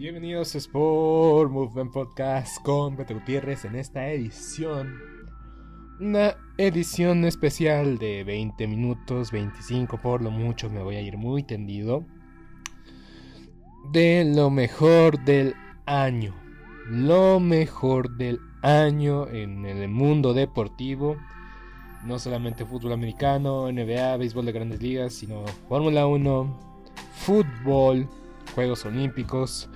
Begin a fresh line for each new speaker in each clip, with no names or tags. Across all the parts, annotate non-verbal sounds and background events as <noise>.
Bienvenidos a Sport Movement Podcast con Beto Gutiérrez en esta edición. Una edición especial de 20 minutos, 25 por lo mucho, me voy a ir muy tendido. De lo mejor del año. Lo mejor del año en el mundo deportivo. No solamente fútbol americano, NBA, béisbol de grandes ligas, sino Fórmula 1, fútbol, Juegos Olímpicos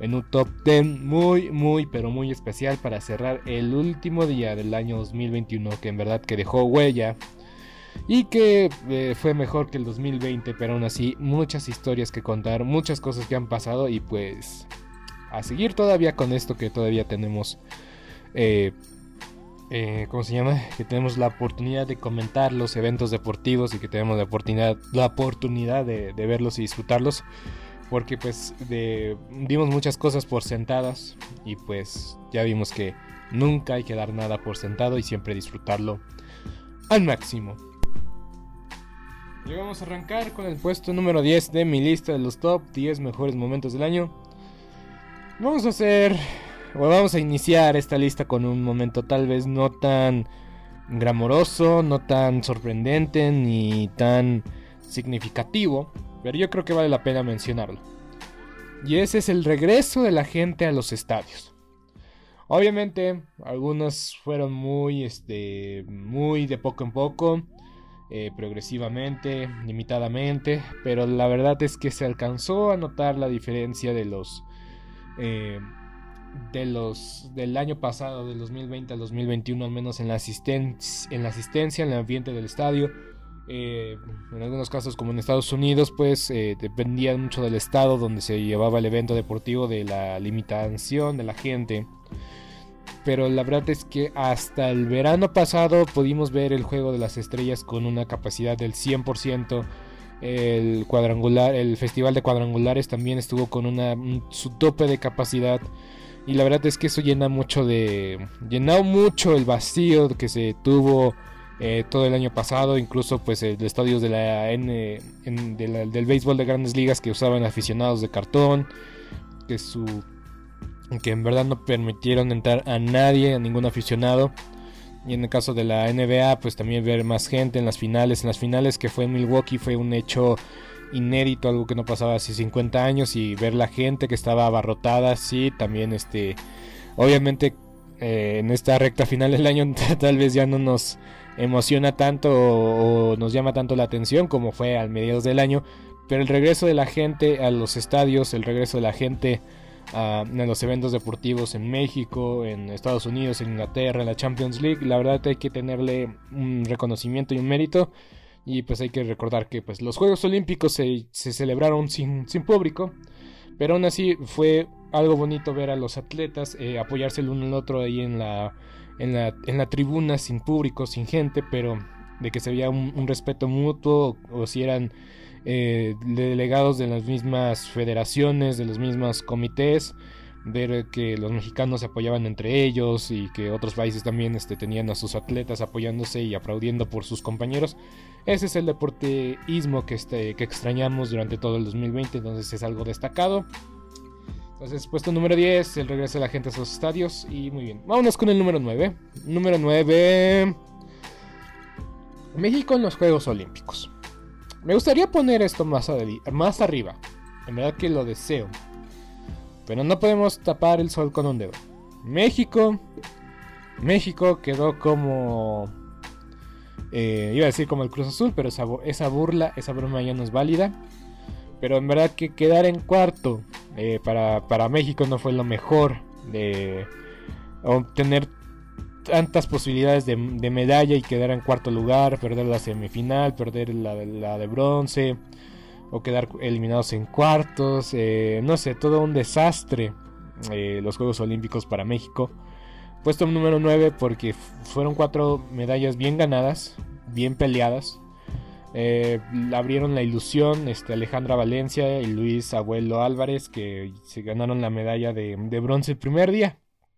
en un top 10 muy, muy, pero muy especial para cerrar el último día del año 2021 que en verdad que dejó huella y que eh, fue mejor que el 2020, pero aún así muchas historias que contar, muchas cosas que han pasado y pues a seguir todavía con esto que todavía tenemos, eh, eh, ¿cómo se llama? Que tenemos la oportunidad de comentar los eventos deportivos y que tenemos la oportunidad, la oportunidad de, de verlos y disfrutarlos porque pues dimos muchas cosas por sentadas y pues ya vimos que nunca hay que dar nada por sentado y siempre disfrutarlo al máximo. Llegamos a arrancar con el puesto número 10 de mi lista de los top 10 mejores momentos del año. Vamos a hacer, o vamos a iniciar esta lista con un momento tal vez no tan gramoroso, no tan sorprendente ni tan significativo pero yo creo que vale la pena mencionarlo. Y ese es el regreso de la gente a los estadios. Obviamente, algunos fueron muy, este, muy de poco en poco, eh, progresivamente, limitadamente, pero la verdad es que se alcanzó a notar la diferencia de los, eh, de los, del año pasado, del 2020 al 2021, al menos en la, en la asistencia, en el ambiente del estadio eh, en algunos casos, como en Estados Unidos, pues eh, dependía mucho del estado donde se llevaba el evento deportivo, de la limitación de la gente. pero la verdad es que hasta el verano pasado pudimos ver el juego de las estrellas con una capacidad del 100%. El cuadrangular, el festival de cuadrangulares también estuvo con una su tope de capacidad. Y la verdad es que eso llena mucho de. llenó mucho el vacío que se tuvo eh, todo el año pasado. Incluso, pues, el estadios de la N, del béisbol de grandes ligas que usaban aficionados de cartón. Que su. que en verdad no permitieron entrar a nadie, a ningún aficionado. Y en el caso de la NBA, pues también ver más gente en las finales. En las finales que fue en Milwaukee fue un hecho inédito, algo que no pasaba hace 50 años y ver la gente que estaba abarrotada, sí, también este, obviamente eh, en esta recta final del año <laughs> tal vez ya no nos emociona tanto o, nos llama tanto la atención como fue al mediados del año, pero el regreso de la gente a los estadios, el regreso de la gente a, los eventos deportivos en México, en Estados Unidos, en Inglaterra, en la Champions League, la verdad hay que tenerle un reconocimiento y un mérito. Y pues hay que recordar que pues, los Juegos Olímpicos se, celebraron sin, sin, público. Pero aún así fue algo bonito ver a los atletas eh, apoyarse el uno al otro ahí en la, en, la, en la tribuna sin público, sin gente, pero de que se veía un, respeto mutuo o si eran eh, delegados de las mismas federaciones, de los mismos comités ver que los mexicanos se apoyaban entre ellos y que otros países también este, tenían a sus atletas apoyándose y aplaudiendo por sus compañeros. Ese es el deporteísmo que, este, que extrañamos durante todo el 2020, entonces es algo destacado. Entonces, puesto número 10, el regreso de la gente a sus estadios. Y muy bien, vámonos con el número 9. Número 9. México en los Juegos Olímpicos. Me gustaría poner esto más, más arriba. En verdad que lo deseo. Pero no podemos tapar el sol con un dedo. México. México quedó como. Eh, iba a decir como el Cruz Azul, pero esa, esa, burla, esa broma ya no es válida. Pero en verdad que quedar en cuarto eh, para, para, México no fue lo mejor. De obtener tantas posibilidades de, medalla y quedar en cuarto lugar, perder la semifinal, perder la, la de bronce o quedar eliminados en cuartos, eh, no sé, todo un desastre eh, los Juegos Olímpicos para México. Puesto número 9 porque fueron cuatro medallas bien ganadas, bien peleadas. Eh, abrieron la ilusión este, Alejandra Valencia y Luis Abuelo Álvarez que se ganaron la medalla de bronce el primer día.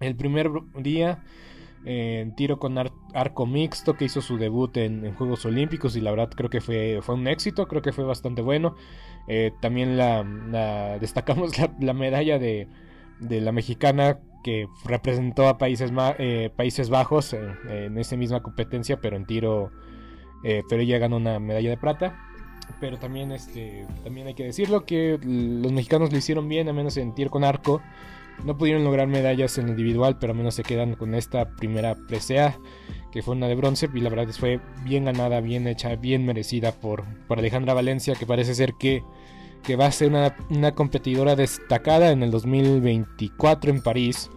El primer día en tiro con arco mixto que hizo su debut en, Juegos Olímpicos y la verdad creo que fue, fue un éxito, creo que fue bastante bueno. Eh, también la, destacamos <laughs> la, medalla de, la mexicana que representó a Países, eh, Países Bajos en esa misma competencia, pero en tiro, eh, pero ella ganó una medalla de plata. Pero también, este, también hay que decirlo que los mexicanos lo hicieron bien, al menos en tiro con arco. No pudieron lograr medallas en individual, pero al menos se quedan con esta primera presea, que fue una de bronce, y la verdad fue bien ganada, bien hecha, bien merecida por, Alejandra Valencia, que parece ser que, que va a ser una, competidora destacada en el 2024 en París.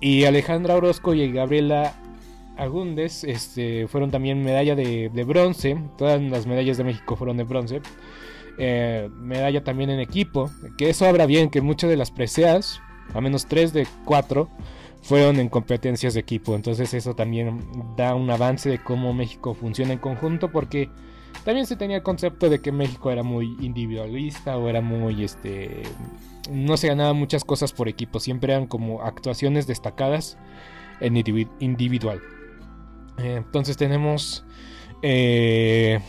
Y Alejandra Orozco y Gabriela Agúndez este, fueron también medalla de, bronce. Todas las medallas de México fueron de bronce. Eh, medalla también en equipo. Que eso habla bien, que muchas de las preseas a menos 3 de 4 fueron en competencias de equipo. Entonces eso también da un avance de cómo México funciona en conjunto porque También se tenía el concepto de que México era muy individualista o era muy, este, no se ganaba muchas cosas por equipo, siempre eran como actuaciones destacadas en individual. Eh, entonces tenemos eh,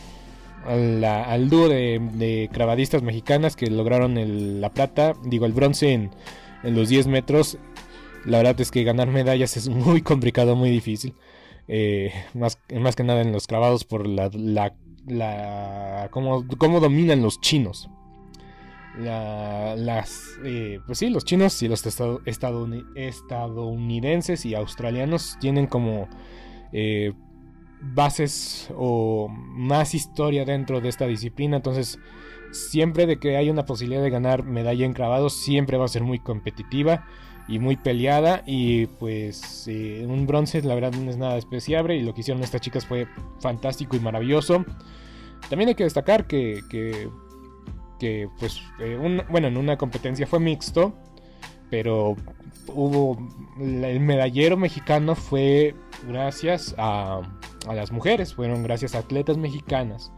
al, dúo de, cravadistas mexicanas que lograron la plata, digo el bronce en, los 10 metros. La verdad es que ganar medallas es <laughs> muy complicado, muy difícil. Eh, más, que nada en los clavados por la, la, cómo, dominan los chinos. las, eh, pues sí, los chinos y los estadounidenses y australianos tienen como eh, bases o más historia dentro de esta disciplina. Entonces, siempre de que hay una posibilidad de ganar medalla en clavados, siempre va a ser muy competitiva y muy peleada. Y pues eh, un bronce, la verdad, no es nada despreciable. Y lo que hicieron estas chicas fue fantástico y maravilloso. También hay que destacar que, que, pues, eh, bueno, en una competencia fue mixto, pero hubo el medallero mexicano fue gracias a, a las mujeres, fueron gracias a atletas mexicanas.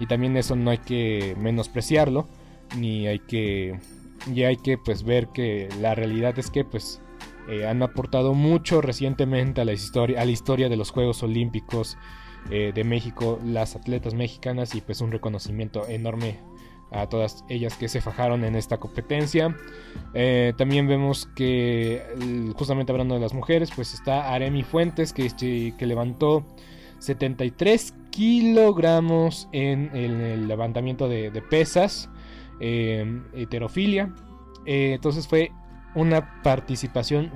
Y también eso no hay que menospreciarlo, ni hay que, y hay que pues ver que la realidad es que pues eh, han aportado mucho recientemente a la historia, a la historia de los Juegos Olímpicos eh, de México, las atletas mexicanas y pues un reconocimiento enorme a todas ellas que se fajaron en esta competencia. Eh, también vemos que, justamente hablando de las mujeres, pues está Aremi Fuentes que, este, que levantó 73 kilogramos en, el levantamiento de, pesas, eh, heterofilia. Eh, entonces fue una participación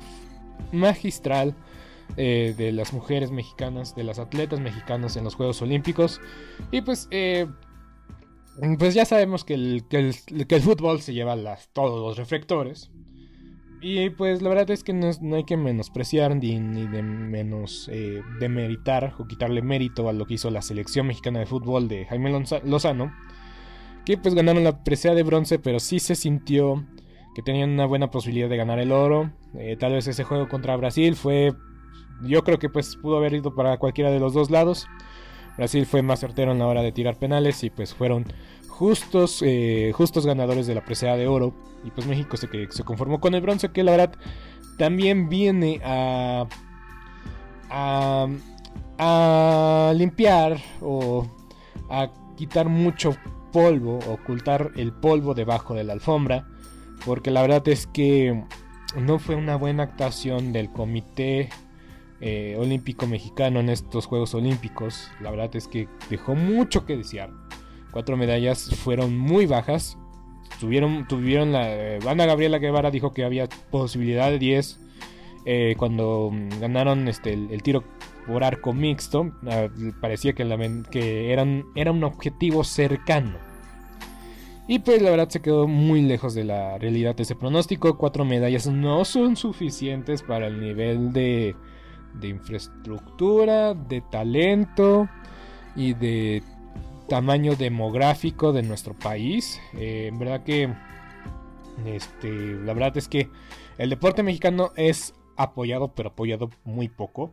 magistral de las mujeres mexicanas, de las atletas mexicanas en los Juegos Olímpicos. Y pues pues ya sabemos que el, que el, fútbol se lleva las, todos los reflectores. Y pues la verdad es que no, hay que menospreciar ni, ni de menos eh, demeritar o quitarle mérito a lo que hizo la selección mexicana de fútbol de Jaime Lozano. Que pues ganaron la presea de bronce, pero sí se sintió que tenían una buena posibilidad de ganar el oro. Eh, tal vez ese juego contra Brasil fue... Yo creo que pues pudo haber ido para cualquiera de los dos lados. Brasil fue más certero en la hora de tirar penales y pues fueron justos, eh, justos ganadores de la presea de oro. Y pues México se, se conformó con el bronce, que la verdad también viene a, a, a limpiar o a quitar mucho polvo, ocultar el polvo debajo de la alfombra. Porque la verdad es que no fue una buena actuación del comité eh, olímpico mexicano en estos Juegos Olímpicos. La verdad es que dejó mucho que desear. Cuatro medallas fueron muy bajas. Tuvieron, tuvieron la. Eh, Ana Gabriela Guevara dijo que había posibilidad de 10. Eh, cuando mm, ganaron este, el, tiro por arco mixto, ah, parecía que, que eran, era un objetivo cercano. Y pues la verdad se quedó muy lejos de la realidad ese pronóstico. Cuatro medallas no son suficientes para el nivel de de infraestructura, de talento y de tamaño demográfico de nuestro país. Eh, en verdad que este, la verdad es que el deporte mexicano es apoyado, pero apoyado muy poco.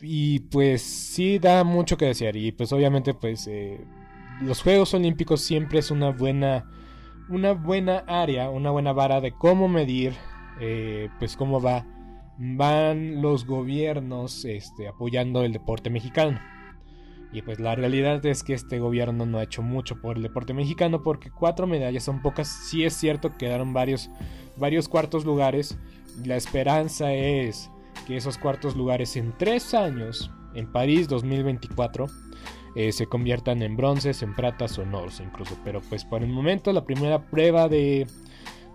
y pues sí da mucho que desear y pues obviamente pues eh, los Juegos Olímpicos siempre es una buena una buena área, una buena vara de cómo medir eh, pues cómo va van los gobiernos este, apoyando el deporte mexicano. Y pues la realidad es que este gobierno no ha hecho mucho por el deporte mexicano porque cuatro medallas son pocas. Sí es cierto, quedaron varios, varios cuartos lugares. La esperanza es que esos cuartos lugares en tres años, en París 2024, eh, se conviertan en bronces, en pratas o en oros incluso. Pero pues por el momento la primera prueba de,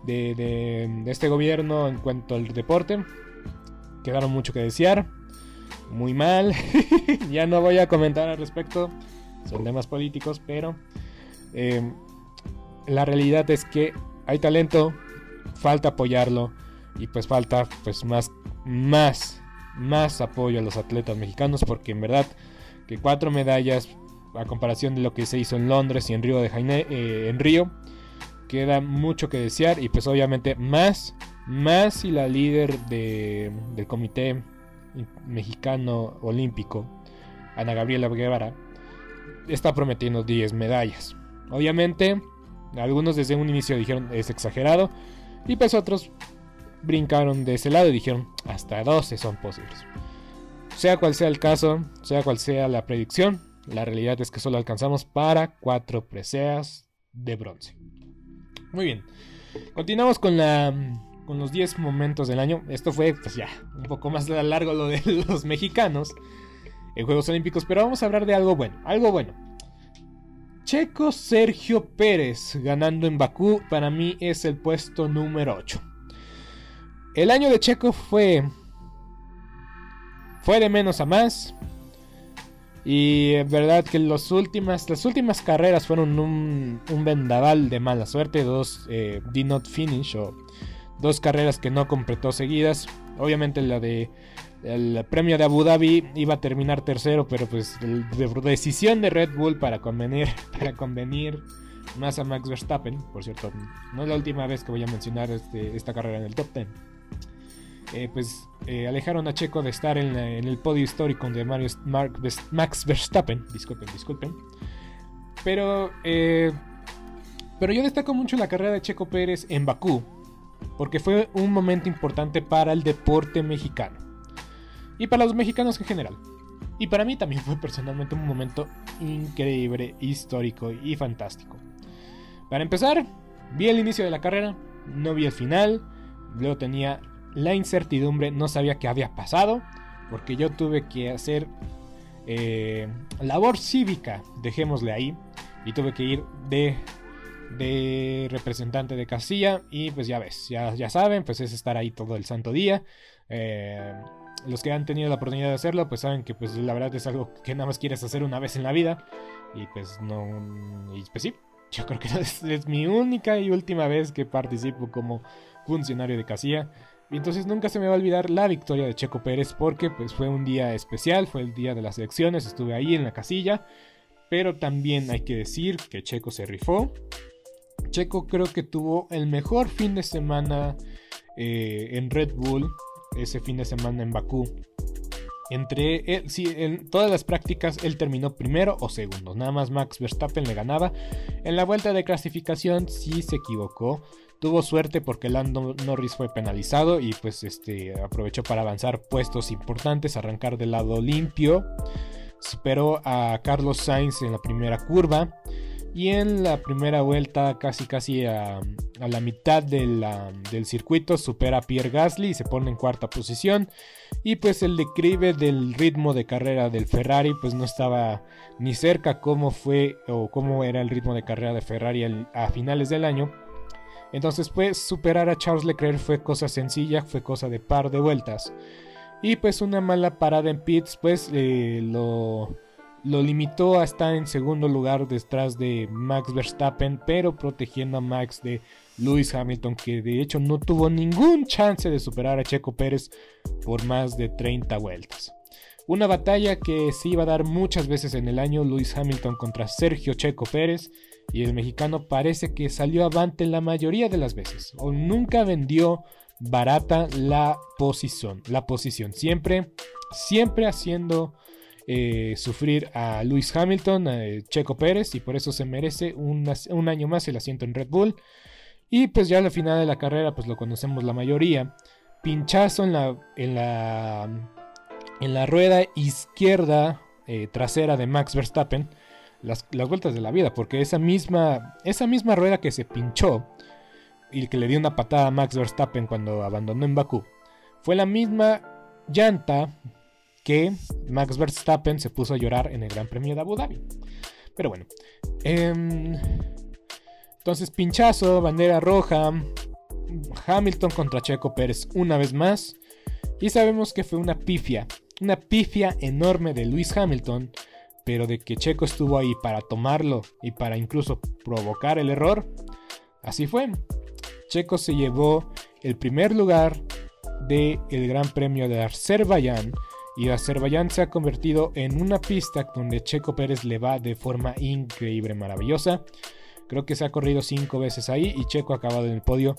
de, este gobierno en cuanto al deporte quedaron mucho que desear muy mal. <laughs> ya no voy a comentar al respecto. Son temas políticos, pero em, la realidad es que hay talento, falta apoyarlo y pues falta pues más, más, más apoyo a los atletas mexicanos porque en verdad que cuatro medallas a comparación de lo que se hizo en Londres y en Río de Janeiro, eh, en Río queda mucho que desear y pues obviamente más, más si la líder de, del comité mexicano olímpico, Ana Gabriela Guevara, está prometiendo 10 medallas. Obviamente, algunos desde un inicio dijeron es exagerado, y pues otros brincaron de ese lado y dijeron hasta 12 son posibles. Sea cual sea el caso, sea cual sea la predicción, la realidad es que solo alcanzamos para 4 preseas de bronce. Muy bien, continuamos con la con los 10 momentos del año. Esto fue, pues ya, un poco más largo lo de <laughs> los mexicanos en Juegos Olímpicos, pero vamos a hablar de algo bueno, algo bueno. Checo Sergio Pérez ganando en Bakú para mí es el puesto número 8. El año de Checo fue fue de menos a más. Y es verdad que los últimas, las últimas carreras fueron un, vendaval de mala suerte. Dos eh, did not finish o dos carreras que no completó seguidas. Obviamente la de el premio de Abu Dhabi iba a terminar tercero, pero pues de decisión de Red Bull para convenir, <laughs> para convenir más a Max Verstappen. Por cierto, no es la última vez que voy a mencionar este, esta carrera en el top 10. Eh, pues eh, alejaron a Checo de estar en, el podio histórico de Max Verstappen. Disculpen, disculpen. Pero, eh, pero yo destaco mucho la carrera de Checo Pérez en Bakú porque fue un momento importante para el deporte mexicano y para los mexicanos en general. Y para mí también fue personalmente un momento increíble, histórico y fantástico. Para empezar, vi el inicio de la carrera, no vi el final, luego tenía la incertidumbre, no sabía qué había pasado, porque yo tuve que hacer eh, labor cívica, dejémosle ahí, y tuve que ir de de representante de casilla y pues ya ves, ya, ya saben, pues es estar ahí todo el santo día. Eh, los que han tenido la oportunidad de hacerlo, pues saben que pues la verdad es algo que nada más quieres hacer una vez en la vida y pues no, y pues sí, yo creo que <laughs> es, es mi única y última vez que participo como funcionario de casilla. Y entonces nunca se me va a olvidar la victoria de Checo Pérez porque pues fue un día especial, fue el día de las elecciones, estuve ahí en la casilla, pero también hay que decir que Checo se rifó, Checo creo que tuvo el mejor fin de semana eh, en Red Bull, ese fin de semana en Bakú. Entre él, en todas las prácticas él terminó primero o segundo. Nada más Max Verstappen le ganaba. En la vuelta de clasificación sí se equivocó. Tuvo suerte porque Lando Norris fue penalizado y pues este aprovechó para avanzar puestos importantes, arrancar del lado limpio. Superó a Carlos Sainz en la primera curva. Y en la primera vuelta, casi casi a, la mitad del circuito, supera a Pierre Gasly y se pone en cuarta posición. Y pues el declive del ritmo de carrera del Ferrari, pues no estaba ni cerca como fue o cómo era el ritmo de carrera de Ferrari a finales del año. Entonces, pues superar a Charles Leclerc fue cosa sencilla, fue cosa de par de vueltas. Y pues una mala parada en pits, pues eh, lo lo limitó a estar en segundo lugar detrás de Max Verstappen, pero protegiendo a Max de Lewis Hamilton, que de hecho no tuvo ningún chance de superar a Checo Pérez por más de 30 vueltas. Una batalla que se iba a dar muchas veces en el año, Lewis Hamilton contra Sergio Checo Pérez, y el mexicano parece que salió avante la mayoría de las veces, o nunca vendió barata la posición, la posición, siempre, siempre haciendo eh, sufrir a Lewis Hamilton, a Checo Pérez, y por eso se merece un, año más el asiento en Red Bull. Y pues ya al final de la carrera, pues lo conocemos la mayoría. Pinchazo en la, en la, en la rueda izquierda eh, trasera de Max Verstappen las, vueltas de la vida, porque esa misma, esa misma rueda que se pinchó y que le dio una patada a Max Verstappen cuando abandonó en Bakú, fue la misma llanta que Max Verstappen se puso a llorar en el Gran Premio de Abu Dhabi. Pero bueno. Em, entonces, pinchazo, bandera roja. Hamilton contra Checo Pérez una vez más. Y sabemos que fue una pifia. Una pifia enorme de Luis Hamilton. Pero de que Checo estuvo ahí para tomarlo y para incluso provocar el error. Así fue. Checo se llevó el primer lugar del Gran Premio de Azerbaiyán y Azerbaiyán se ha convertido en una pista donde Checo Pérez le va de forma increíble, maravillosa. Creo que se ha corrido cinco veces ahí y Checo ha acabado en el podio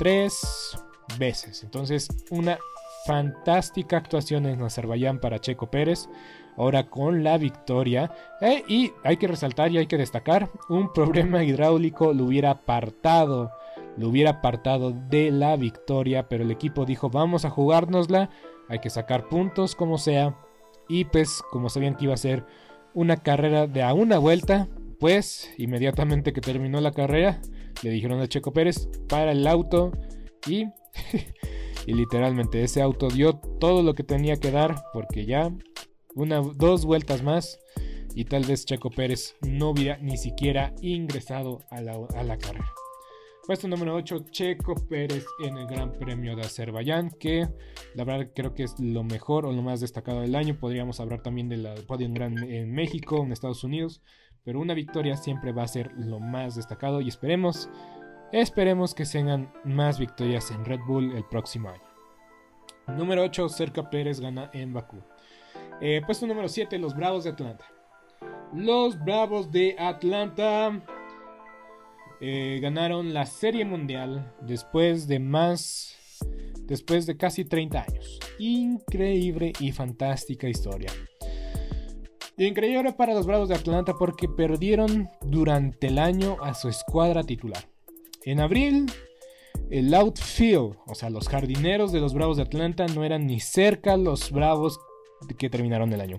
tres veces. Entonces, una fantástica actuación en Azerbaiyán para Checo Pérez. Ahora con la victoria. Eh, y hay que resaltar y hay que destacar: un problema hidráulico lo hubiera apartado. Lo hubiera apartado de la victoria. Pero el equipo dijo: Vamos a jugárnosla hay que sacar puntos como sea. Y pues como sabían que iba a ser una carrera de a una vuelta, pues inmediatamente que terminó la carrera, le dijeron a Checo Pérez para el auto y, <laughs> y literalmente ese auto dio todo lo que tenía que dar porque ya dos vueltas más y tal vez Checo Pérez no hubiera ni siquiera ingresado a la carrera. Puesto número 8, Checo Pérez en el Gran Premio de Azerbaiyán, que la verdad creo que es lo mejor o lo más destacado del año. Podríamos hablar también del podio en, en México, en Estados Unidos, pero una victoria siempre va a ser lo más destacado y esperemos, esperemos que tengan más victorias en Red Bull el próximo año. Número 8, Cerca Pérez gana en Bakú. Eh, puesto número 7, los Bravos de Atlanta. Los Bravos de Atlanta eh, ganaron la Serie Mundial después de más. Después de casi 30 años. Increíble y fantástica historia. Increíble para los Bravos de Atlanta porque perdieron durante el año a su escuadra titular. En abril, el outfield, o sea, los jardineros de los Bravos de Atlanta no eran ni cerca los Bravos que terminaron el año.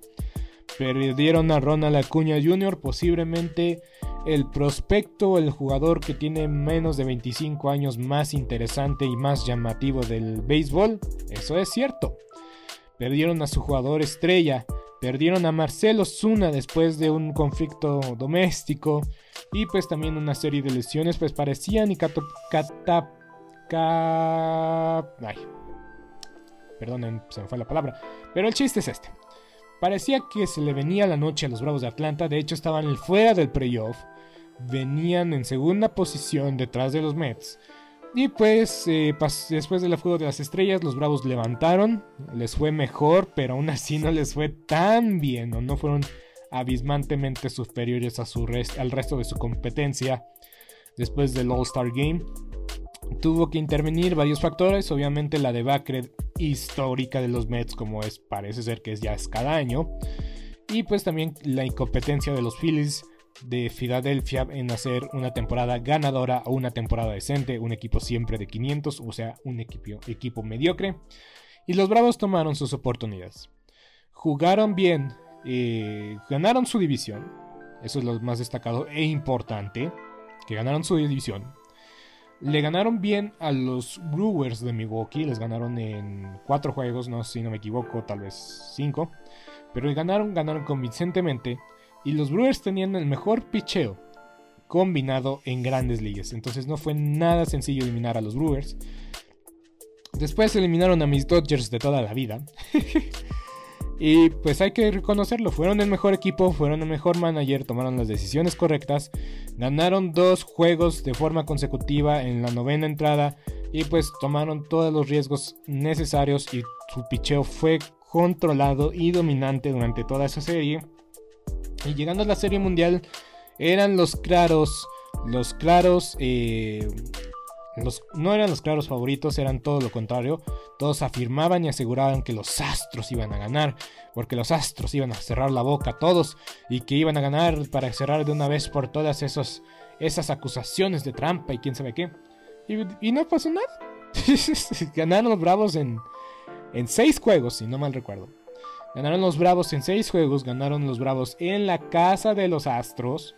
Perdieron a Ronald Acuña Jr., posiblemente el prospecto, el jugador que tiene menos de 25 años más interesante y más llamativo del béisbol. Eso es cierto. Perdieron a su jugador estrella. Perdieron a Marcelo Zuna después de un conflicto doméstico. Y pues también una serie de lesiones pues parecían y cata... Ay. Perdonen, se me fue la palabra. Pero el chiste es este. Parecía que se le venía la noche a los Bravos de Atlanta, de hecho estaban fuera del playoff, venían en segunda posición detrás de los Mets. Y pues eh, después del juego de las estrellas, los Bravos levantaron, les fue mejor, pero aún así no les fue tan bien, o no fueron abismantemente superiores a su al resto de su competencia después del All-Star Game. Tuvo que intervenir varios factores, obviamente la debacle histórica de los Mets como es parece ser que es ya es cada año y pues también la incompetencia de los Phillies de Filadelfia en hacer una temporada ganadora o una temporada decente, un equipo siempre de 500, o sea, un equipo, equipo mediocre. Y los Bravos tomaron sus oportunidades. Jugaron bien, eh, ganaron su división, eso es lo más destacado e importante, que ganaron su división, le ganaron bien a los Brewers de Milwaukee. Les ganaron en cuatro juegos, no si no me equivoco, tal vez cinco. Pero ganaron, ganaron convincentemente. Y los Brewers tenían el mejor picheo combinado en grandes ligas. Entonces no fue nada sencillo eliminar a los Brewers. Después eliminaron a mis Dodgers de toda la vida. <laughs> Y pues hay que reconocerlo, fueron el mejor equipo, fueron el mejor manager, tomaron las decisiones correctas, ganaron dos juegos de forma consecutiva en la novena entrada y pues tomaron todos los riesgos necesarios y su picheo fue controlado y dominante durante toda esa serie. Y llegando a la serie mundial eran los claros, los claros eh, no eran los claros favoritos, eran todo lo contrario. Todos afirmaban y aseguraban que los astros iban a ganar, porque los astros iban a cerrar la boca a todos y que iban a ganar para cerrar de una vez por todas esos, esas acusaciones de trampa y quién sabe qué. Y, no pasó nada. <laughs> Ganaron los Bravos en, en seis juegos, si no mal recuerdo. Ganaron los Bravos en seis juegos, ganaron los Bravos en la casa de los Astros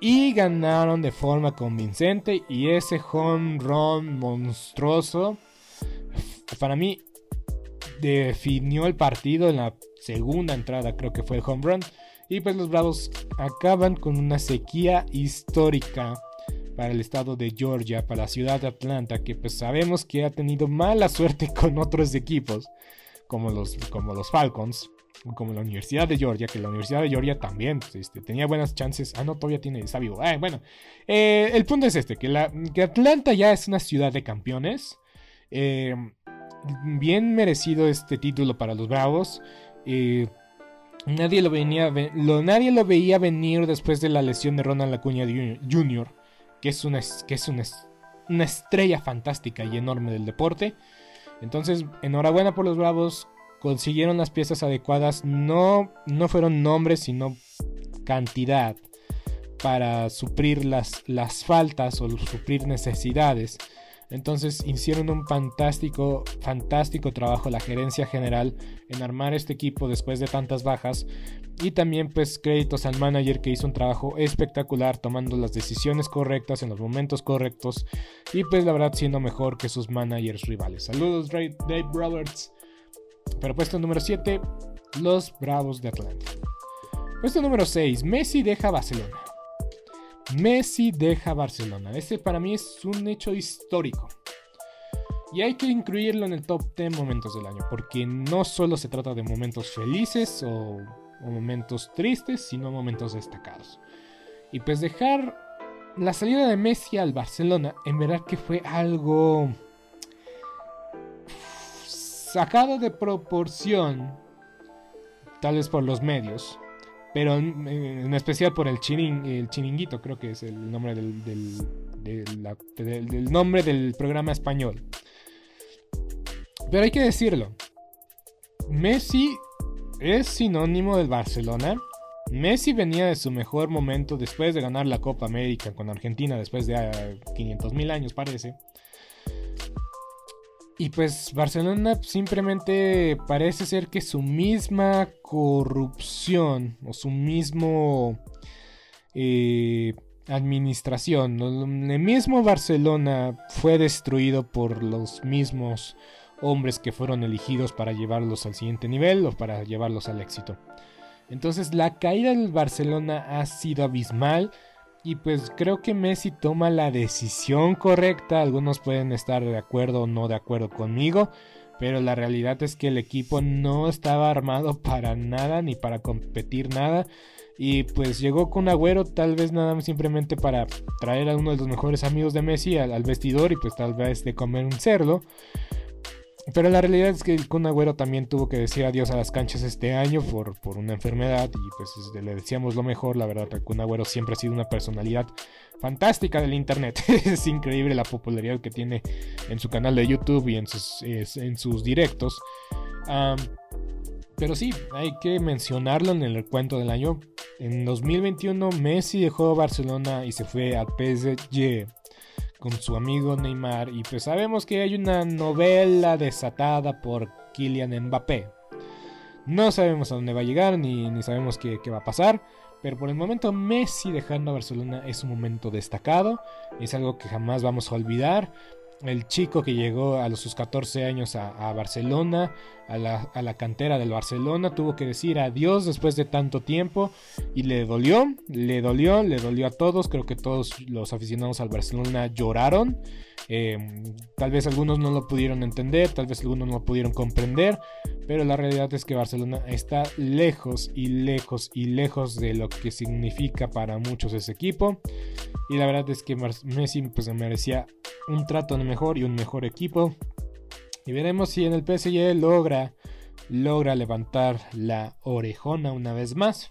y ganaron de forma convincente y ese home run monstruoso para mí definió el partido en la segunda entrada, creo que fue el home run. Y pues los Bravos acaban con una sequía histórica para el estado de Georgia, para la ciudad de Atlanta, que pues sabemos que ha tenido mala suerte <laughs> con otros equipos, como los, como los Falcons, como la Universidad de Georgia, que la Universidad de Georgia también pues, este, tenía buenas chances. Ah, no, todavía tiene, está vivo. Bueno, eh, el punto es este, que Atlanta ya es una ciudad de campeones. Eh, bien merecido este título para los Bravos. Eh, nadie, lo venía, lo, nadie lo veía venir después de la lesión de Ronald Acuña Jr., que es, una, que es una, una estrella fantástica y enorme del deporte. Entonces, enhorabuena por los Bravos. Consiguieron las piezas adecuadas. No, no fueron nombres, sino cantidad para suplir las, las faltas o suplir necesidades. Entonces hicieron un fantástico, fantástico trabajo la gerencia general en armar este equipo después de tantas bajas. Y también pues créditos al manager que hizo un trabajo espectacular tomando las decisiones correctas en los momentos correctos. Y pues la verdad siendo mejor que sus managers rivales. Saludos Dave Roberts. Pero puesto número 7, los Bravos de Atlanta. Puesto número 6, Messi deja Barcelona. Messi deja Barcelona. Este para mí es un hecho histórico. Y hay que incluirlo en el top 10 momentos del año, porque no solo se trata de momentos felices o, momentos tristes, sino momentos destacados. Y pues dejar la salida de Messi al Barcelona, en verdad que fue algo sacado de proporción, tal vez por los medios, pero en, especial por el, chiringuito, creo que es el nombre del, nombre del programa español. Pero hay que decirlo, Messi es sinónimo del Barcelona. Messi venía de su mejor momento después de ganar la Copa América con Argentina, después de 500 ah, años parece. Y pues Barcelona simplemente parece ser que su misma corrupción o su mismo eh, administración, el mismo Barcelona fue destruido por los mismos hombres que fueron elegidos para llevarlos al siguiente nivel o para llevarlos al éxito. Entonces la caída del Barcelona ha sido abismal y pues creo que Messi toma la decisión correcta. Algunos pueden estar de acuerdo o no de acuerdo conmigo. Pero la realidad es que el equipo no estaba armado <laughs> para nada ni para competir nada. Y pues llegó con Agüero tal vez nada más simplemente para traer a uno de los mejores amigos de Messi al, al vestidor y pues tal vez de comer un cerdo. Pero la realidad es que el Kun también tuvo que decir adiós a las canchas este año por, por una enfermedad y pues este, le decíamos lo mejor. La verdad, el Kun Agüero siempre ha sido una personalidad fantástica del internet. <laughs> es increíble la popularidad que tiene en su canal de YouTube y en sus, en sus directos. pero sí, hay que mencionarlo en el cuento del año. En 2021 Messi dejó Barcelona y se fue al PSG con su amigo Neymar y pues sabemos que hay una novela desatada por Kylian Mbappé. No sabemos a dónde va a llegar ni, ni sabemos qué, qué, va a pasar, pero por el momento Messi dejando a Barcelona es un momento destacado, es algo que jamás vamos a olvidar el chico que llegó a los sus 14 años a, Barcelona, a la, cantera del Barcelona, tuvo que decir adiós después de tanto tiempo y le dolió, le dolió, le dolió a todos, creo que todos los aficionados al Barcelona lloraron, eh, tal vez algunos no lo pudieron entender, tal vez algunos no lo pudieron comprender, pero la realidad es que Barcelona está lejos y lejos y lejos de lo que significa para muchos ese equipo. Y la verdad es que Messi pues merecía un trato mejor y un mejor equipo. Y veremos si en el PSG logra, logra levantar la orejona una vez más.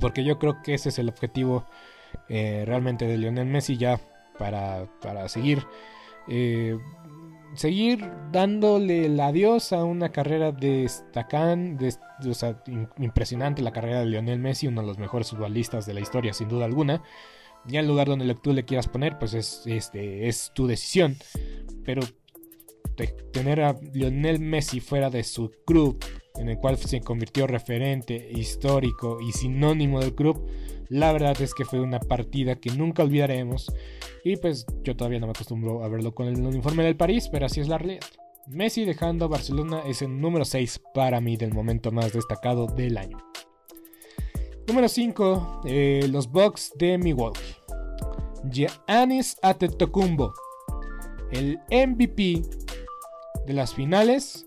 Porque yo creo que ese es el objetivo eh, realmente de Lionel Messi ya para, seguir. Eh, seguir dándole el adiós a una carrera destacante, impresionante la carrera de Lionel Messi, uno de los mejores futbolistas de la historia sin duda alguna. Ya el lugar donde tú le quieras poner, pues es, este, es tu decisión. Pero tener a Lionel Messi fuera de su club en el cual se convirtió referente histórico y sinónimo del club, la verdad es que fue una partida que nunca olvidaremos. Y pues yo todavía no me acostumbro a verlo con el uniforme del París, pero así es la realidad. Messi dejando a Barcelona es el número 6 para mí del momento más destacado del año. Número 5, eh, los Bucks de Milwaukee. Giannis Antetokounmpo, el MVP de las finales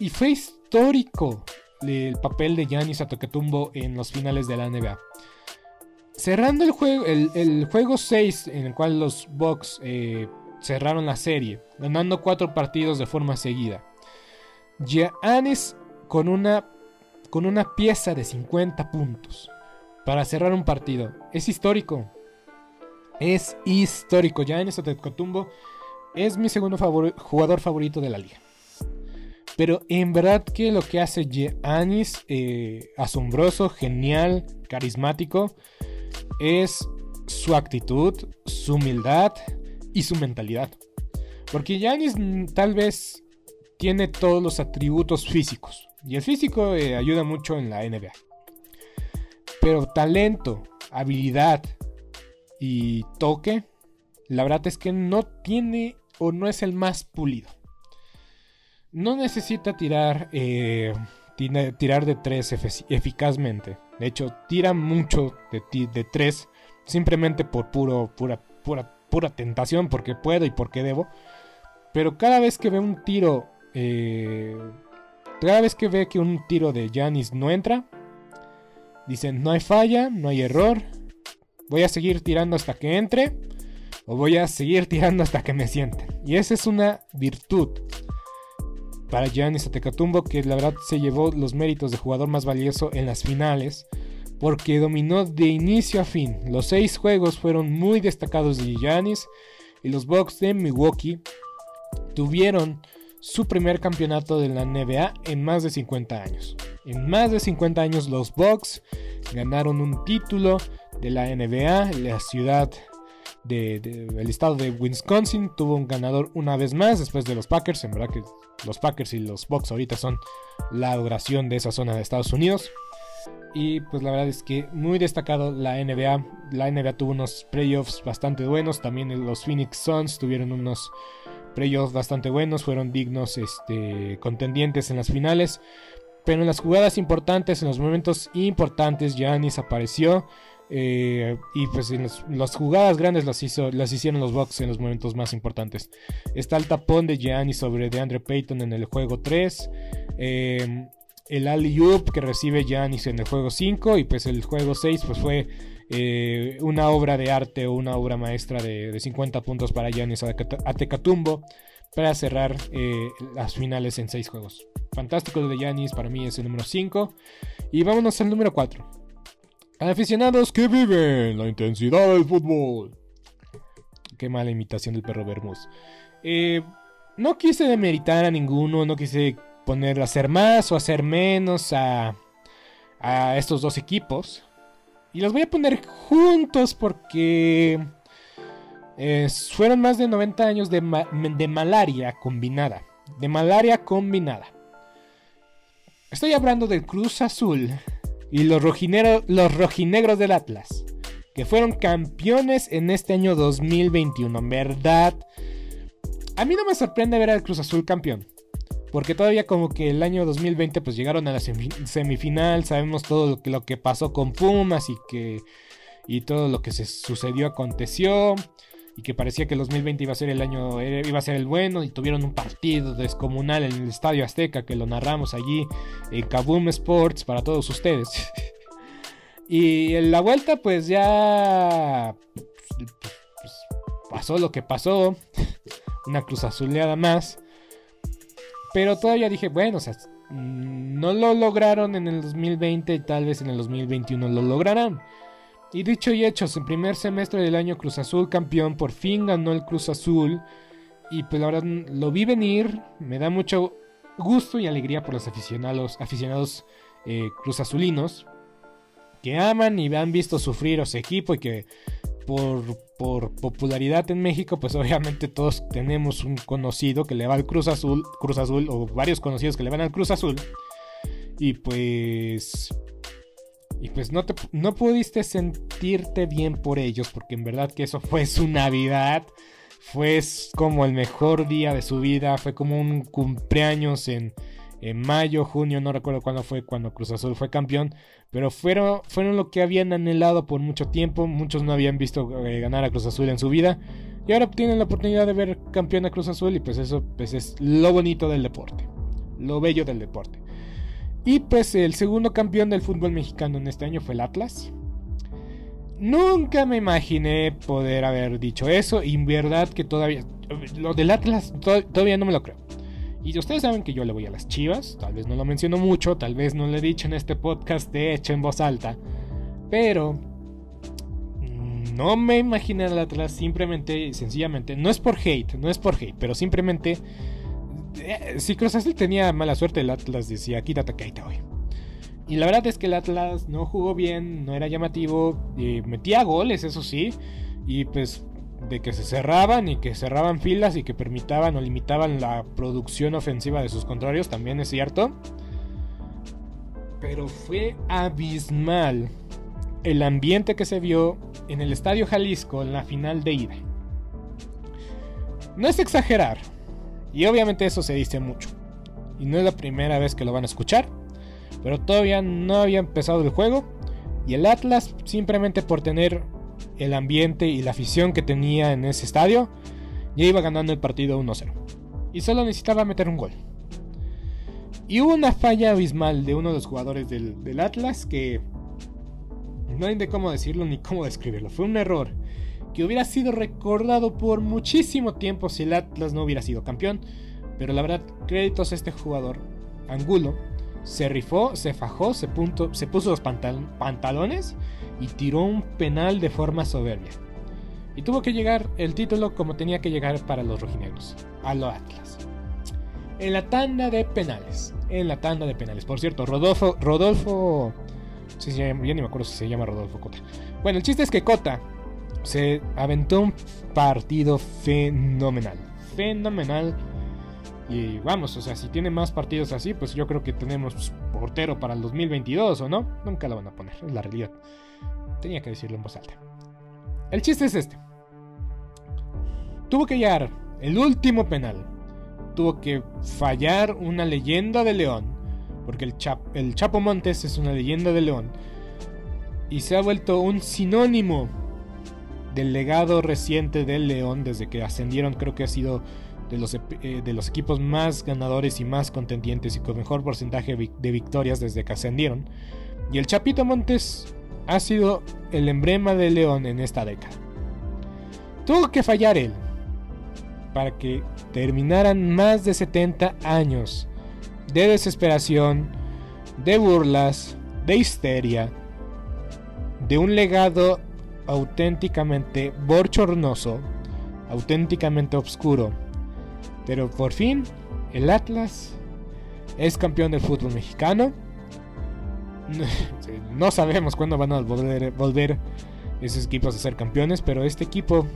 y fue histórico el papel de Giannis Antetokounmpo en los finales de la NBA. Cerrando el juego, el, juego 6 en el cual los Bucks eh, cerraron la serie, ganando 4 partidos de forma seguida. Giannis con una, con una pieza de 50 puntos para cerrar un partido. Es histórico. Es histórico. Giannis Antetokounmpo es mi segundo jugador favorito de la liga. Pero en verdad que lo que hace Giannis, eh, asombroso, genial, carismático, es su actitud, su humildad y su mentalidad. Porque Giannis mm, tal vez tiene todos los atributos físicos. Y el físico eh, ayuda mucho en la NBA. Pero talento, habilidad y toque, la verdad es que no tiene o no es el más pulido no necesita tirar, eh, tirar de tres eficazmente. De hecho, tira mucho de, de tres simplemente por puro, pura, pura, pura tentación, porque puedo y porque debo. Pero cada vez que ve un tiro, eh, cada vez que ve que un tiro de Janis no entra, dicen no hay falla, no hay error, voy a seguir tirando hasta que entre, o voy a seguir <laughs> tirando hasta que me sienten. Y esa es una virtud para Giannis Antetokounmpo que la verdad se llevó los méritos de jugador más valioso en las finales porque dominó de inicio a fin. Los seis juegos fueron muy destacados de Giannis y los Bucks de Milwaukee tuvieron su primer campeonato de la NBA en más de 50 años. En más de 50 años los Bucks ganaron un título de la NBA, la ciudad del estado de Wisconsin tuvo un ganador una vez más después de los Packers. En verdad que los Packers y los Bucks ahorita son la adoración de esa zona de Estados Unidos. Y pues la verdad es que muy destacado la NBA. La NBA tuvo unos playoffs bastante buenos. También los Phoenix Suns tuvieron unos playoffs bastante buenos. Fueron dignos este, contendientes en las finales. Pero en las jugadas importantes, en los momentos importantes, Giannis apareció. Eh, y pues las jugadas grandes las, hizo, las hicieron los Bucks en los momentos más importantes. Está el tapón de Gianni sobre DeAndre Payton en el juego 3. Eh, el alley-oop que recibe Giannis en el juego 5. Y pues el juego 6 pues fue eh, una obra de arte o una obra maestra de, 50 puntos para Giannis Atecatumbo para cerrar las finales en 6 juegos. Fantástico de Giannis, para mí es el número 5. Y vámonos al número 4. Aficionados que viven la intensidad del fútbol. Qué mala imitación del perro Bermúdez. Eh, no quise demeritar a ninguno, no quise poner a hacer más o hacer menos a, a estos dos equipos. Y los voy a poner juntos porque eh, fueron más de 90 años de, de malaria combinada. De malaria combinada. Estoy hablando del Cruz Azul y los, los rojinegros del Atlas, que fueron campeones en este año 2021. En verdad, a mí no me sorprende ver al Cruz Azul campeón. Porque todavía como que el año 2020 pues llegaron a la semifinal, sabemos todo lo que, lo que pasó con Pumas y que y todo lo que se sucedió aconteció y que parecía que el 2020 iba a ser el año iba a ser el bueno y tuvieron un partido descomunal en el Estadio Azteca que lo narramos allí en Kaboom Sports para todos ustedes. <laughs> y en la vuelta pues ya pues, pasó lo que pasó, <laughs> una cruz azuleada más. Pero todavía dije, bueno, o sea, no lo lograron en el 2020 y tal vez en el 2021 lo lograrán. Y dicho y hecho, en primer semestre del año Cruz Azul campeón, por fin ganó el Cruz Azul. Y pues la verdad lo vi venir, me da mucho gusto y alegría por los aficionados, aficionados eh, Cruz Azulinos que aman y han visto sufrir a su equipo y que por, por, popularidad en México, pues obviamente todos tenemos un conocido que le va al Cruz Azul, Cruz Azul, o varios conocidos que le van al Cruz Azul. Y pues y pues no, te, no pudiste sentirte bien por ellos, porque en verdad que eso fue su Navidad. Fue como el mejor día de su vida, fue como un cumpleaños en, en mayo, junio, no recuerdo cuándo fue cuando Cruz Azul fue campeón, pero fueron, fueron lo que habían anhelado por mucho tiempo, muchos no habían visto eh, ganar a Cruz Azul en su vida, y ahora tienen la oportunidad de ver campeón a Cruz Azul y pues eso pues es lo bonito del deporte, lo bello del deporte. Y pues el segundo campeón del fútbol mexicano en este año fue el Atlas. Nunca me imaginé poder haber dicho eso. Y en verdad que todavía... Lo del Atlas todavía no me lo creo. Y ustedes saben que yo le voy a las chivas. Tal vez no lo menciono mucho. Tal vez no lo he dicho en este podcast de hecho en voz alta. Pero... No me imaginé al Atlas simplemente, sencillamente. No es por hate, no es por hate. Pero simplemente si Cruz Azul tenía mala suerte, el Atlas decía, quítate que ahí voy. Y la verdad es que el Atlas no jugó bien, no era llamativo, metía goles, eso sí, y pues de que se cerraban y que cerraban filas y que permitaban o limitaban la producción ofensiva de sus contrarios, también es cierto. Pero fue abismal el ambiente que se vio en el Estadio Jalisco en la final de ida. No es exagerar, y obviamente eso se dice mucho. Y no es la primera vez que lo van a escuchar. Pero todavía no había empezado el juego. Y el Atlas, simplemente por tener el ambiente y la afición que tenía en ese estadio, ya iba ganando el partido 1-0. Y solo necesitaba meter un gol. Y hubo una falla abismal de uno de los jugadores del, Atlas que no hay de cómo decirlo ni cómo describirlo. Fue un error que hubiera sido recordado por muchísimo tiempo si el Atlas no hubiera sido campeón. Pero la verdad, créditos a este jugador, Angulo, se rifó, se fajó, se, se puso los pantalones y tiró un penal de forma soberbia. Y tuvo que llegar el título como tenía que llegar para los rojinegros, a los Atlas. En la tanda de penales, en la tanda de penales. Por cierto, Rodolfo, Rodolfo, sí, ya ni me acuerdo si se llama Rodolfo Cota. Bueno, el chiste es que Cota se aventó un partido fenomenal. Fenomenal. Y vamos, o sea, si tiene más partidos así, pues yo creo que tenemos portero para el 2022, ¿o no? Nunca lo van a poner, es la realidad. Tenía que decirlo en voz alta. El chiste es este. Tuvo que hallar el último penal. Tuvo que fallar una leyenda de León. Porque el, el Chapo Montes es una leyenda de León. Y se ha vuelto un sinónimo del legado reciente del León desde que ascendieron creo que ha sido de los, eh, de los equipos más ganadores y más contendientes y con mejor porcentaje de victorias desde que ascendieron. Y el Chapito Montes ha sido el emblema del León en esta década. Tuvo que fallar él para que terminaran más de 70 años de desesperación, de burlas, de histeria, de un legado auténticamente borchornoso, auténticamente oscuro. Pero por fin, el Atlas es campeón del fútbol mexicano. <laughs> no sabemos cuándo van a volver, volver esos equipos a ser campeones, pero este equipo,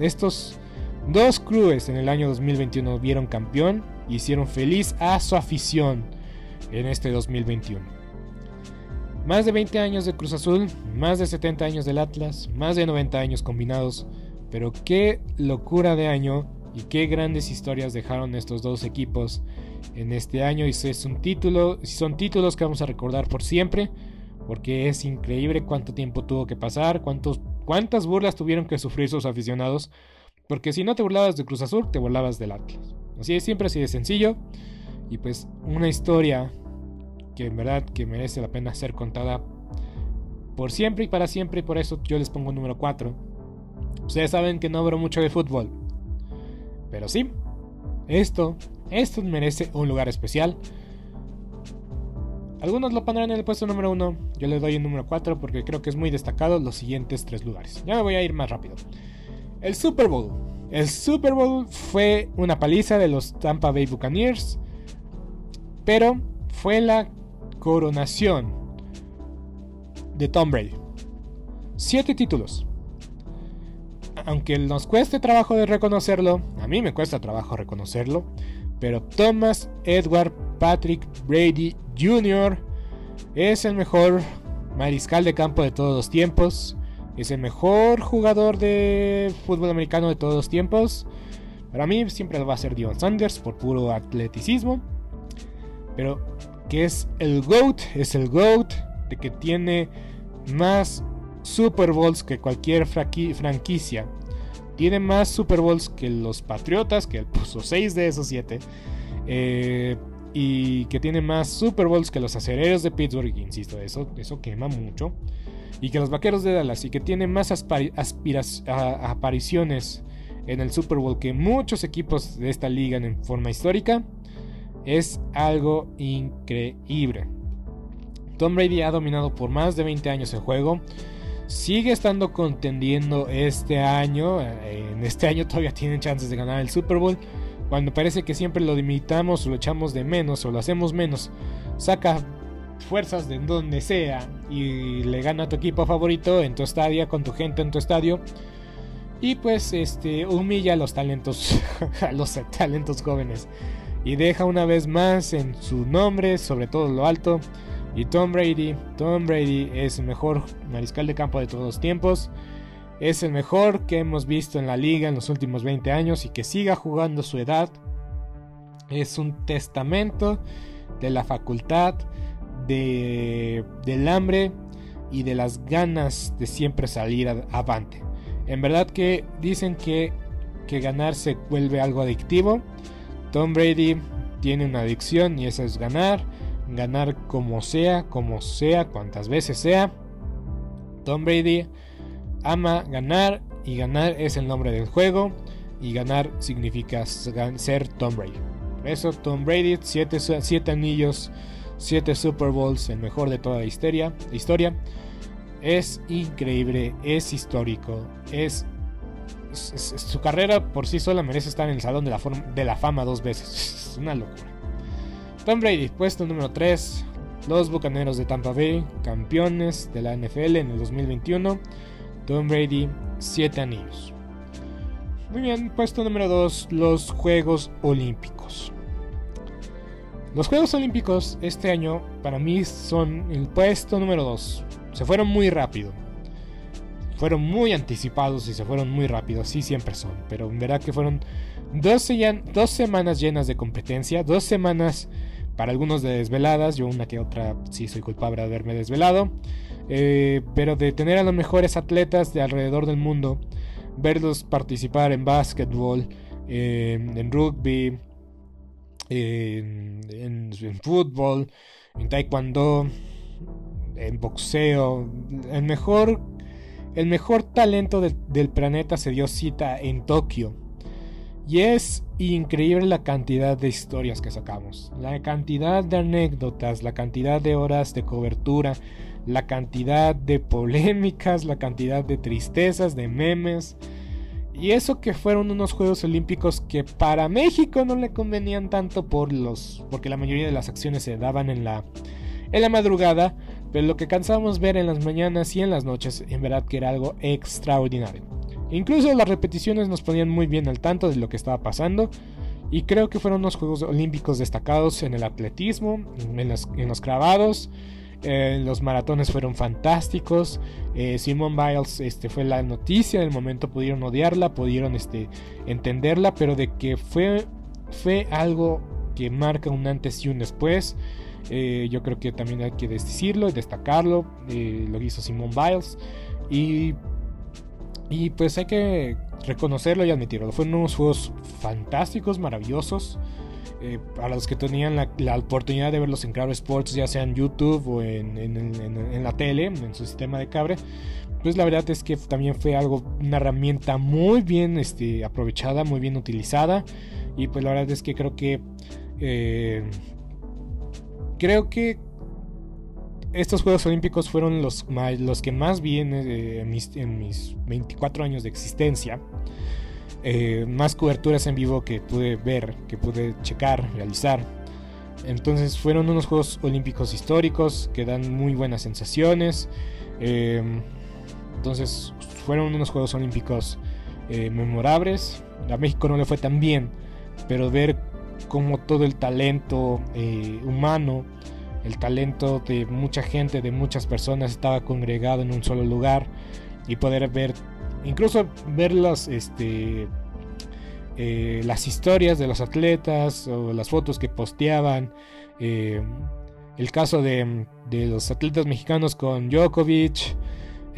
estos dos clubes en el año 2021 vieron campeón y hicieron feliz a su afición en este 2021. Más de 20 años de Cruz Azul, más de 70 años del Atlas, más de 90 años combinados, pero qué locura de año y qué grandes historias dejaron estos dos equipos en este año. Y es un título, son títulos que vamos a recordar por siempre, porque es increíble cuánto tiempo tuvo que pasar, cuántos, cuántas burlas tuvieron que sufrir sus aficionados, porque si no te burlabas de Cruz Azul, te burlabas del Atlas. Así es, siempre así de sencillo. Y pues una historia que en verdad que merece la pena ser contada por siempre y para siempre y por eso yo les pongo número 4. Ustedes saben que no hablo mucho de fútbol, pero sí, esto, esto merece un lugar especial. Algunos lo pondrán en el puesto número 1, yo le doy el número 4 porque creo que es muy destacado los siguientes tres lugares. Ya me voy a ir más rápido. El Super Bowl. El Super Bowl fue una paliza de los Tampa Bay Buccaneers, pero fue la coronación de Tom Brady. Siete títulos aunque nos cueste trabajo de reconocerlo, a mí me cuesta trabajo reconocerlo, pero Thomas Edward Patrick Brady Jr. es el mejor mariscal de campo de todos los tiempos, es el mejor jugador de fútbol americano de todos los tiempos. Para mí siempre va a ser Dion Sanders por puro atleticismo, pero que es el GOAT, es el GOAT de que tiene más Super Bowls que cualquier franquicia. Tiene más Super Bowls que los Patriotas, que puso 6 de esos 7. Eh, y que tiene más Super Bowls que los acereros de Pittsburgh. Insisto, eso, eso quema mucho. Y que los vaqueros de Dallas. Y que tiene más apariciones en el Super Bowl que muchos equipos de esta liga en forma histórica. Es algo increíble. Tom Brady ha dominado por más de 20 años el juego sigue estando contendiendo este año. En este año todavía tienen chances de ganar el Super Bowl. Cuando parece que siempre lo limitamos o lo echamos de menos o lo hacemos menos, saca fuerzas de donde sea y le gana a tu equipo favorito en tu estadio, con tu gente en tu estadio. Y pues este humilla a los talentos, <laughs> a los talentos jóvenes. Y deja una vez más en su nombre, sobre todo lo alto, y Tom Brady, Tom Brady es el mejor mariscal de campo de todos los tiempos. Es el mejor que hemos visto en la liga en los últimos 20 años y que siga jugando su edad. Es un testamento de la facultad, de, del hambre y de las ganas de siempre salir avante. En verdad que dicen que, que ganar se vuelve algo adictivo. Tom Brady tiene una adicción y esa es ganar ganar como sea, como sea, cuantas veces sea. Tom Brady ama ganar y ganar es el nombre del juego y ganar significa ser Tom Brady. Eso Tom Brady, 7 siete, anillos, 7 Super Bowls, el mejor de toda la historia, historia. Es increíble, es histórico, es, su carrera por sí sola merece estar en el salón de la, fama dos veces. <laughs> Es una locura. Tom Brady, puesto número 3. Los Bucaneros de Tampa Bay, campeones de la NFL en el 2021. Tom Brady, 7 anillos. Muy bien, puesto número 2. Los Juegos Olímpicos. Los Juegos Olímpicos este año para mí son el puesto número 2. Se fueron muy rápido. Fueron muy anticipados y se fueron muy rápido, así siempre son. Pero en verdad que fueron dos, dos semanas llenas de competencia, dos semanas para algunos de desveladas, yo una que otra sí soy culpable de haberme desvelado, eh, pero de tener a los mejores atletas de alrededor del mundo, verlos participar en básquetbol, en rugby, en, fútbol, en taekwondo, en boxeo, el mejor, el mejor talento del planeta se dio cita en Tokio y es increíble la cantidad de historias que sacamos, la cantidad de anécdotas, la cantidad de horas de cobertura, la cantidad de polémicas, la cantidad de tristezas, de memes. Y eso que fueron unos Juegos Olímpicos que para México no le convenían tanto por los porque la mayoría de las acciones se daban en la en la madrugada, pero lo que cansábamos ver en las mañanas y en las noches, en verdad que era algo extraordinario. Incluso las repeticiones nos ponían muy bien al tanto de lo que estaba pasando. Y creo que fueron unos Juegos Olímpicos destacados en el atletismo, en los, en los clavados, eh, los maratones fueron fantásticos. Eh, Simone Biles este, fue la noticia del momento. Pudieron odiarla, pudieron este, entenderla, pero de que fue, fue algo que marca un antes y un después. Eh, yo creo que también hay que decirlo y destacarlo. lo hizo Simone Biles. Y, y pues hay que reconocerlo y admitirlo. Fueron unos juegos fantásticos, maravillosos. Eh, a los que tenían la, oportunidad de verlos en Claro Sports, ya sea en YouTube o en, la tele, en su sistema de cable, pues la verdad es que también fue algo, una herramienta muy bien este, aprovechada, muy bien utilizada. Y pues la verdad es que creo que. Eh, creo que estos Juegos Olímpicos fueron los, los que más vi eh, en, mis, en mis 24 años de existencia. Eh, más coberturas en vivo que pude ver, que pude checar, realizar. Entonces fueron unos Juegos Olímpicos históricos que dan muy buenas sensaciones. Eh, entonces fueron unos Juegos Olímpicos eh, memorables. A México no le fue tan bien, pero ver cómo todo el talento humano, el talento de mucha gente, de muchas personas estaba congregado en un solo lugar y poder ver incluso ver las, este, eh, las historias de los atletas o las fotos que posteaban. Eh, el caso de, los atletas mexicanos con Djokovic.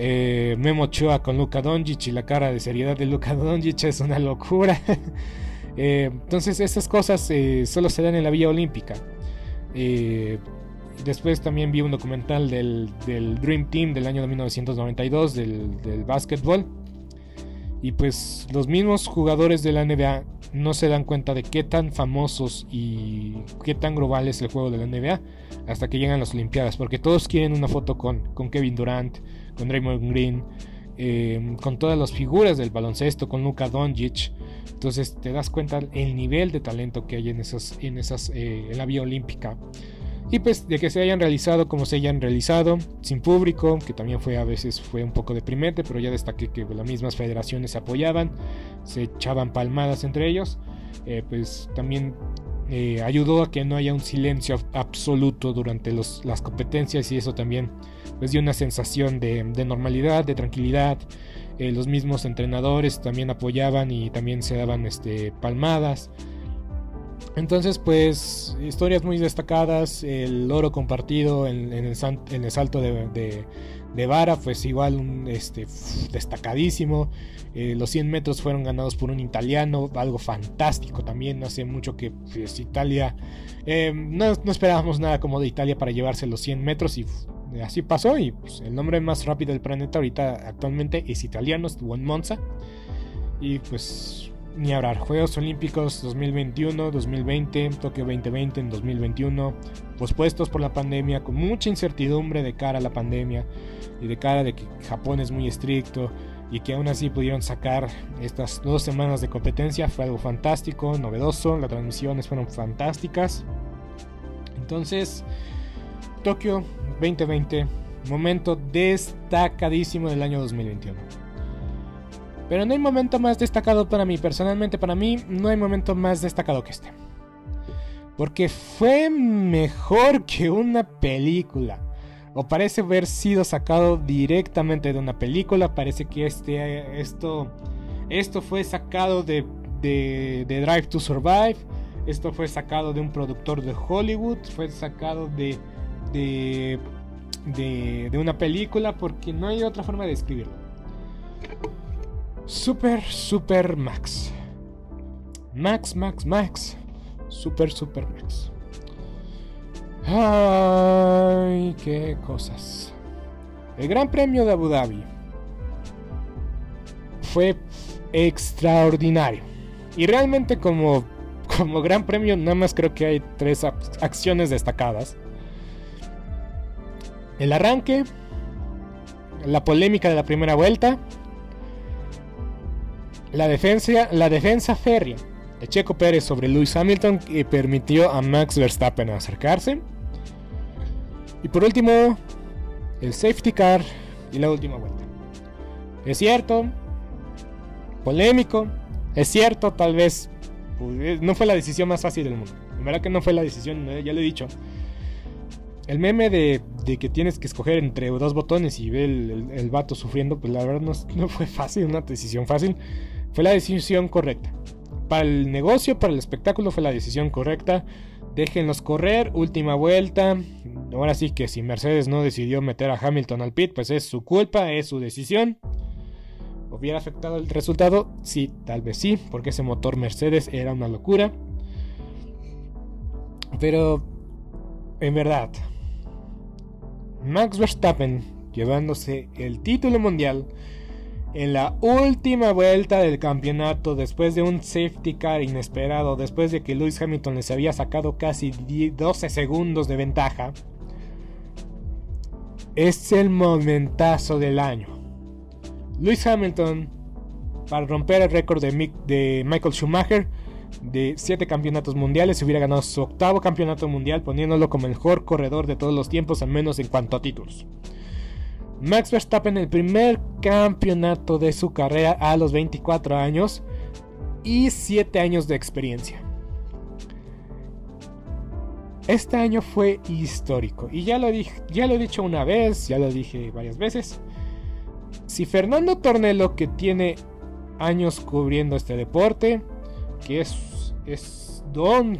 Eh, Memo Ochoa con Luka Doncic y la cara de seriedad de Luka Doncic es una locura. <laughs> entonces estas cosas solo se dan en la Vía Olímpica. después también vi un documental del, Dream Team del año de 1992 del, del básquetbol y pues los mismos jugadores de la NBA no se dan cuenta de qué tan famosos y qué tan global es el juego de la NBA hasta que llegan las Olimpiadas. Porque todos quieren una foto con, con Kevin Durant, con Draymond Green, em, con todas las figuras del baloncesto, con Luka Doncic. Entonces te das cuenta el nivel de talento que hay en, esas, en, esas, eh, en la vía olímpica. Y pues de que se hayan realizado como se hayan realizado, sin público, que también fue a veces fue un poco deprimente, pero ya destaqué que las mismas federaciones se apoyaban, se echaban palmadas entre ellos, eh, pues también eh, ayudó a que no haya un silencio absoluto durante las competencias y eso también pues dio una sensación de, normalidad, de tranquilidad. Eh, los mismos entrenadores también apoyaban y también se daban este, palmadas. Entonces, pues, historias muy destacadas. El oro compartido en, el, salto de, vara, pues igual un, este, destacadísimo. Eh, los 100 metros fueron ganados por un italiano, algo fantástico también. Hace mucho que pues, Italia, eh, no, esperábamos nada como de Italia para llevarse los 100 metros y así pasó. Y pues, el nombre más rápido del planeta ahorita actualmente es italiano, estuvo en Monza. Y pues ni hablar. Juegos Olímpicos 2021, 2020, Tokio 2020 en 2021, pospuestos por la pandemia, con mucha incertidumbre de cara a la pandemia y de cara de que Japón es muy estricto y que aún así pudieron sacar estas dos semanas de competencia. Fue algo fantástico, novedoso, las transmisiones fueron fantásticas. Entonces, Tokio 2020, momento destacadísimo del año 2021. Pero no hay momento más destacado para mí, personalmente para mí no hay momento más destacado que este. Porque fue mejor que una película. O parece haber sido sacado directamente de una película. Parece que este, esto, esto fue sacado de, Drive to Survive. Esto fue sacado de un productor de Hollywood. Fue sacado de, de, de, de una película. Porque no hay otra forma de describirlo. Super, Super Max. Max, Max, Max. Super, Super Max. Ay, qué cosas. El Gran Premio de Abu Dhabi fue extraordinario. Y realmente como, como Gran Premio nada más creo que hay tres acciones destacadas. El arranque, la polémica de la primera vuelta la defensa, la defensa férrea de Checo Pérez sobre Lewis Hamilton que permitió a Max Verstappen acercarse. Y por último, el safety car y la última vuelta. Es cierto, polémico, es cierto, tal vez pues, no fue la decisión más fácil del mundo. En verdad que no fue la decisión, ya lo he dicho. El meme de, que tienes que escoger entre dos botones y ve el, vato sufriendo, pues la verdad no, no fue fácil, una decisión fácil. Fue la decisión correcta. Para el negocio, para el espectáculo fue la decisión correcta. Déjenlos correr, última vuelta. Ahora sí que si Mercedes no decidió meter a Hamilton al pit, pues es su culpa, es su decisión. ¿Hubiera afectado el resultado? Sí, tal vez sí, porque ese motor Mercedes era una locura. Pero, en verdad, Max Verstappen llevándose el título mundial en la última vuelta del campeonato después de un safety car inesperado, después de que Lewis Hamilton les había sacado casi 12 segundos de ventaja, es el momentazo del año. Lewis Hamilton, para romper el récord de, Michael Schumacher de 7 campeonatos mundiales, hubiera ganado su octavo campeonato mundial, poniéndolo como el mejor corredor de todos los tiempos, al menos en cuanto a títulos. Max Verstappen el primer campeonato de su carrera a los 24 años y 7 años de experiencia. Este año fue histórico y ya lo, dije, ya lo he dicho una vez, ya lo dije varias veces. Si Fernando Tornelo, que tiene años cubriendo este deporte, que es, es don,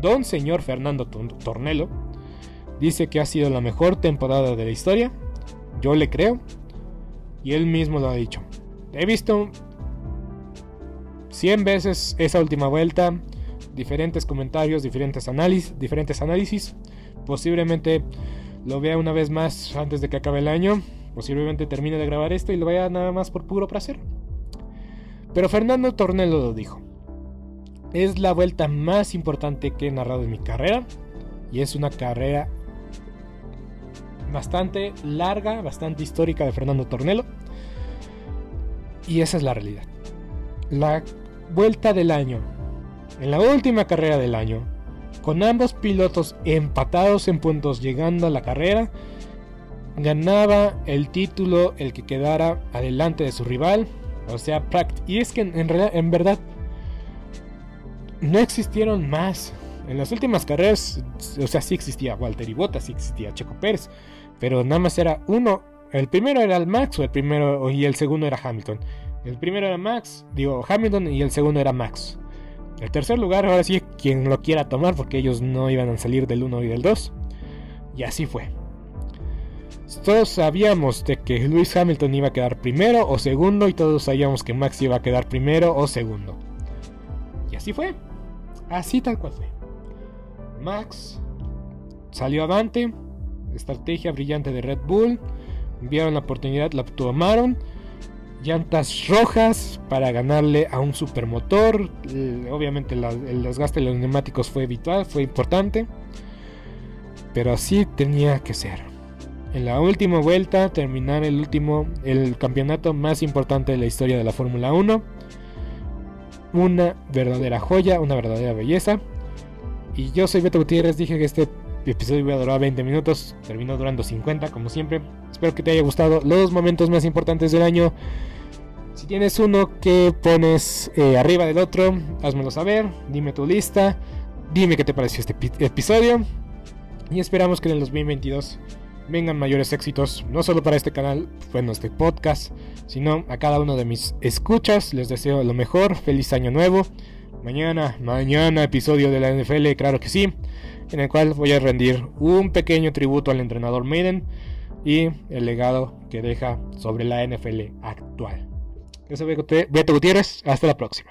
don señor Fernando Tornelo, dice que ha sido la mejor temporada de la historia, yo le creo. Y él mismo lo ha dicho. He visto 100 veces esa última vuelta. Diferentes comentarios, diferentes análisis, diferentes análisis. Posiblemente lo vea una vez más antes de que acabe el año. Posiblemente termine de grabar esto y lo vea nada más por puro placer. Pero Fernando Tornelo lo dijo. Es la vuelta más importante que he narrado en mi carrera. Y es una carrera bastante larga, bastante histórica de Fernando Tornelo. Y esa es la realidad. La vuelta del año, en la última carrera del año, con ambos pilotos empatados en puntos llegando a la carrera, ganaba el título el que quedara adelante de su rival, o sea, Y es que en, en verdad no existieron más. En las últimas carreras, o sea, sí existía Walter y Bottas, sí existía Checo Pérez, pero nada más era uno. El primero era el Max o el primero y el segundo era Hamilton. El primero era Max, digo Hamilton y el segundo era Max. El tercer lugar, ahora sí, quien lo quiera tomar, porque ellos no iban a salir del 1 y del 2. Y así fue. Todos sabíamos de que Lewis Hamilton iba a quedar primero o segundo, y todos sabíamos que Max iba a quedar primero o segundo. Y así fue. Así tal cual fue. Max salió adelante, estrategia brillante de Red Bull. Vieron la oportunidad, la tomaron. Llantas rojas para ganarle a un supermotor. Obviamente el desgaste de los neumáticos fue habitual, fue importante. Pero así tenía que ser. En la última vuelta, terminar el último, el campeonato más importante de la historia de la Fórmula 1. Una verdadera joya, una verdadera belleza. Y yo soy Beto Gutiérrez, dije que este episodio iba a durar 20 minutos, terminó durando 50 como siempre. Espero que te haya gustado los momentos más importantes del año. Si tienes uno que pones eh, arriba del otro, házmelo saber, dime tu lista, dime qué te pareció este episodio. Y esperamos que en el 2022 vengan mayores éxitos, no solo para este canal, bueno, este podcast, sino a cada uno de mis escuchas. Les deseo lo mejor, feliz año nuevo. Mañana, mañana episodio de la NFL, claro que sí en el cual voy a rendir un pequeño tributo al entrenador Maiden y el legado que deja sobre la NFL actual. Yo soy Beto Gutiérrez, hasta la próxima.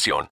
información.